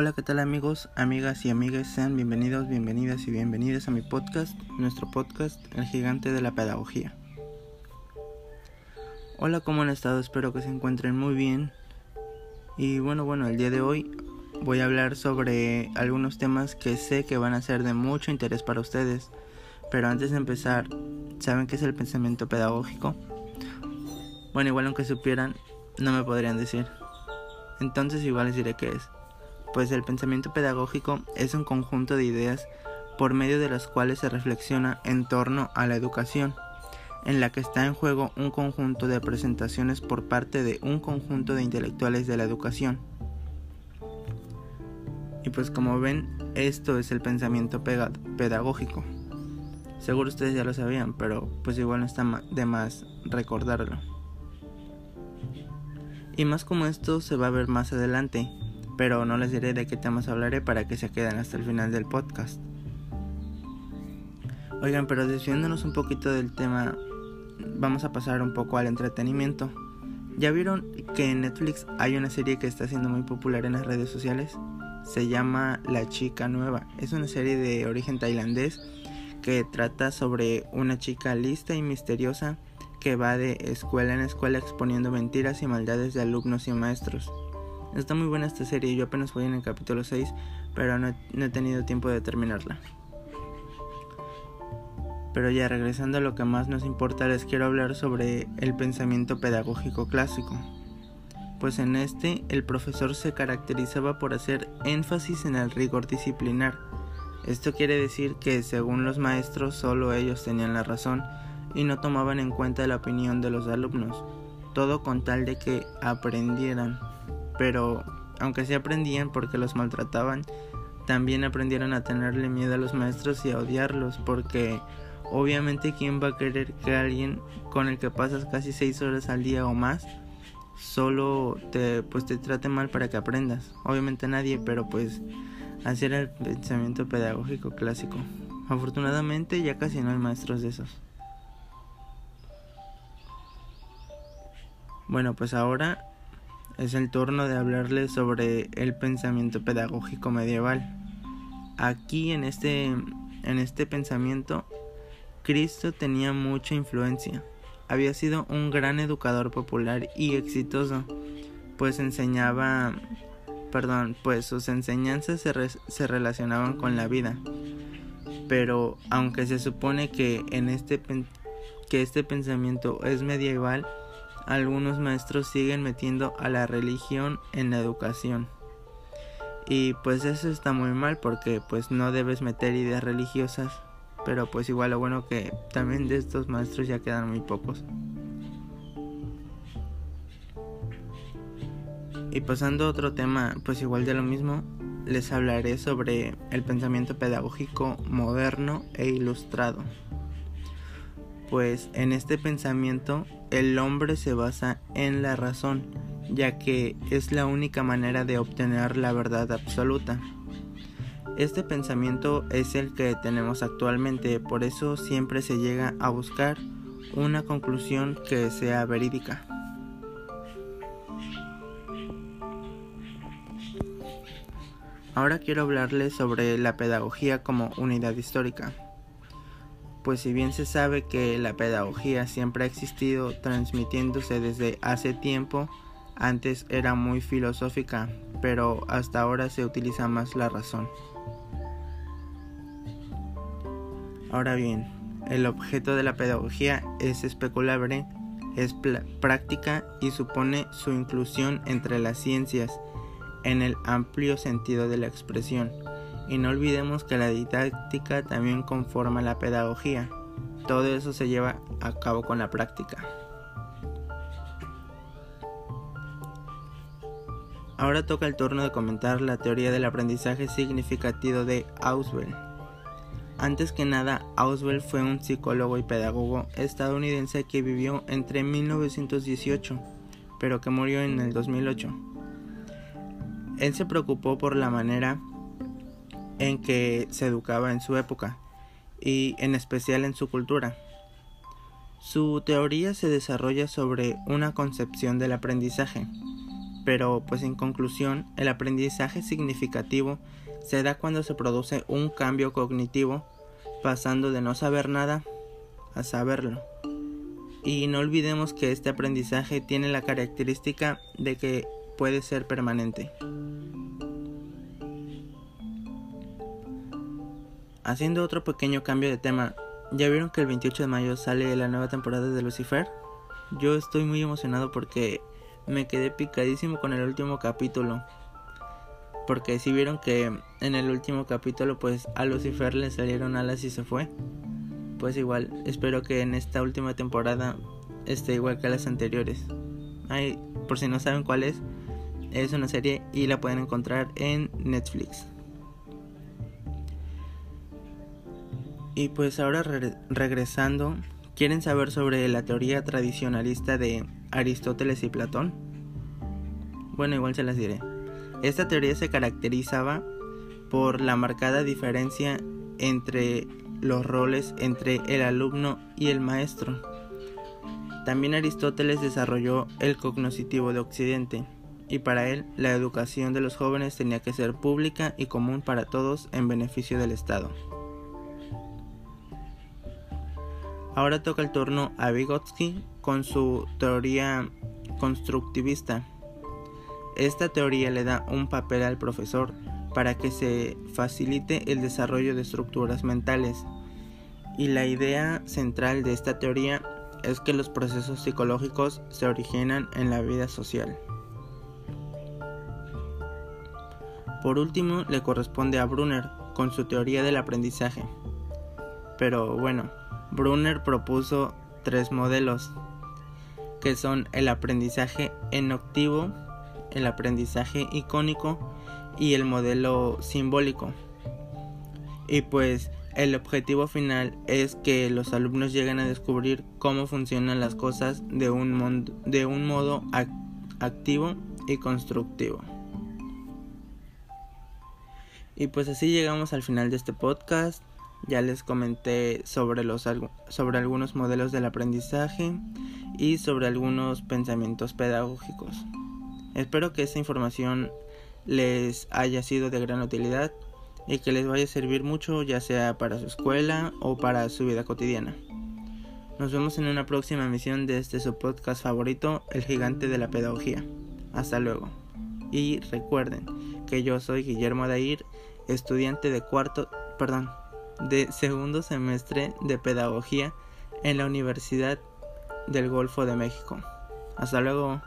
Hola, ¿qué tal amigos, amigas y amigas? Sean bienvenidos, bienvenidas y bienvenidas a mi podcast, nuestro podcast, El Gigante de la Pedagogía. Hola, ¿cómo han estado? Espero que se encuentren muy bien. Y bueno, bueno, el día de hoy voy a hablar sobre algunos temas que sé que van a ser de mucho interés para ustedes. Pero antes de empezar, ¿saben qué es el pensamiento pedagógico? Bueno, igual aunque supieran, no me podrían decir. Entonces igual les diré qué es pues el pensamiento pedagógico es un conjunto de ideas por medio de las cuales se reflexiona en torno a la educación, en la que está en juego un conjunto de presentaciones por parte de un conjunto de intelectuales de la educación. Y pues como ven, esto es el pensamiento pedagógico. Seguro ustedes ya lo sabían, pero pues igual no está de más recordarlo. Y más como esto se va a ver más adelante, pero no les diré de qué temas hablaré para que se queden hasta el final del podcast. Oigan, pero desviándonos un poquito del tema, vamos a pasar un poco al entretenimiento. ¿Ya vieron que en Netflix hay una serie que está siendo muy popular en las redes sociales? Se llama La Chica Nueva. Es una serie de origen tailandés que trata sobre una chica lista y misteriosa que va de escuela en escuela exponiendo mentiras y maldades de alumnos y maestros. Está muy buena esta serie, yo apenas voy en el capítulo 6, pero no, he tenido tiempo de terminarla. Pero ya regresando a lo que más nos importa, les quiero hablar sobre el pensamiento pedagógico clásico. Pues en este el profesor se caracterizaba por hacer énfasis en el rigor disciplinar. Esto quiere decir que según los maestros solo ellos tenían la razón y no tomaban en cuenta la opinión de los alumnos, todo con tal de que aprendieran pero aunque sí aprendían porque los maltrataban, también aprendieron a tenerle miedo a los maestros y a odiarlos porque obviamente quién va a querer que alguien con el que pasas casi seis horas al día o más solo te pues te trate mal para que aprendas obviamente nadie pero pues así era el pensamiento pedagógico clásico. Afortunadamente ya casi no hay maestros de esos. Bueno pues ahora es el turno de hablarles sobre el pensamiento pedagógico medieval. Aquí en este, en este pensamiento, Cristo tenía mucha influencia. Había sido un gran educador popular y exitoso, pues enseñaba, perdón, pues sus enseñanzas se, se relacionaban con la vida. Pero aunque se supone que en este que este pensamiento es medieval, algunos maestros siguen metiendo a la religión en la educación. Y pues eso está muy mal porque pues no debes meter ideas religiosas, pero pues igual lo bueno que también de estos maestros ya quedan muy pocos. Y pasando a otro tema, pues igual de lo mismo, les hablaré sobre el pensamiento pedagógico moderno e ilustrado pues en este pensamiento el hombre se basa en la razón, ya que es la única manera de obtener la verdad absoluta. Este pensamiento es el que tenemos actualmente, por eso siempre se llega a buscar una conclusión que sea verídica. Ahora quiero hablarles sobre la pedagogía como unidad histórica pues si bien se sabe que la pedagogía siempre ha existido transmitiéndose desde hace tiempo, antes era muy filosófica, pero hasta ahora se utiliza más la razón. Ahora bien, el objeto de la pedagogía es especulable, es práctica y supone su inclusión entre las ciencias en el amplio sentido de la expresión y no olvidemos que la didáctica también conforma la pedagogía. Todo eso se lleva a cabo con la práctica. Ahora toca el turno de comentar la teoría del aprendizaje significativo de Auswell. Antes que nada, Auswell fue un psicólogo y pedagogo estadounidense que vivió entre 1918, pero que murió en el 2008. Él se preocupó por la manera en que se educaba en su época y en especial en su cultura. Su teoría se desarrolla sobre una concepción del aprendizaje, Pero pues en conclusión, el aprendizaje significativo se da cuando se produce un cambio cognitivo pasando de no saber nada a saberlo. Y no olvidemos que este aprendizaje tiene la característica de que puede ser permanente. Haciendo otro pequeño cambio de tema, ¿ya vieron que el 28 de mayo sale la nueva temporada de Lucifer? Yo estoy muy emocionado porque me quedé picadísimo con el último capítulo. Porque si vieron que en el último capítulo pues a Lucifer le salieron alas y se fue. Pues igual, espero que en esta última temporada esté igual que las anteriores. Ay, por si no saben cuál es, es una serie y la pueden encontrar en Netflix. Y pues ahora regresando, ¿quieren saber sobre la teoría tradicionalista de Aristóteles y Platón? Bueno, igual se las diré. Esta teoría se caracterizaba por la marcada diferencia entre los roles entre el alumno y el maestro. También Aristóteles desarrolló el cognoscitivo de Occidente, y para él la educación de los jóvenes tenía que ser pública y común para todos en beneficio del Estado. Ahora toca el turno a Vygotsky con su teoría constructivista. Esta teoría le da un papel al profesor para que se facilite el desarrollo de estructuras mentales. Y la idea central de esta teoría es que los procesos psicológicos se originan en la vida social. Por último, le corresponde a Brunner con su teoría del aprendizaje. Pero bueno, Brunner propuso tres modelos, que son el aprendizaje enoctivo, el aprendizaje icónico y el modelo simbólico. Y pues el objetivo final es que los alumnos lleguen a descubrir cómo funcionan las cosas de un, de un modo activo y constructivo. Y pues así llegamos al final de este podcast. Ya les comenté sobre, los, sobre algunos modelos del aprendizaje y sobre algunos pensamientos pedagógicos. Espero que esta información les haya sido de gran utilidad y que les vaya a servir mucho ya sea para su escuela o para su vida cotidiana. Nos vemos en una próxima emisión de este su podcast favorito, El Gigante de la Pedagogía. Hasta luego. Y recuerden que yo soy Guillermo Adair, estudiante de cuarto, perdón, de segundo semestre de Pedagogía en la Universidad del Golfo de México. Hasta luego.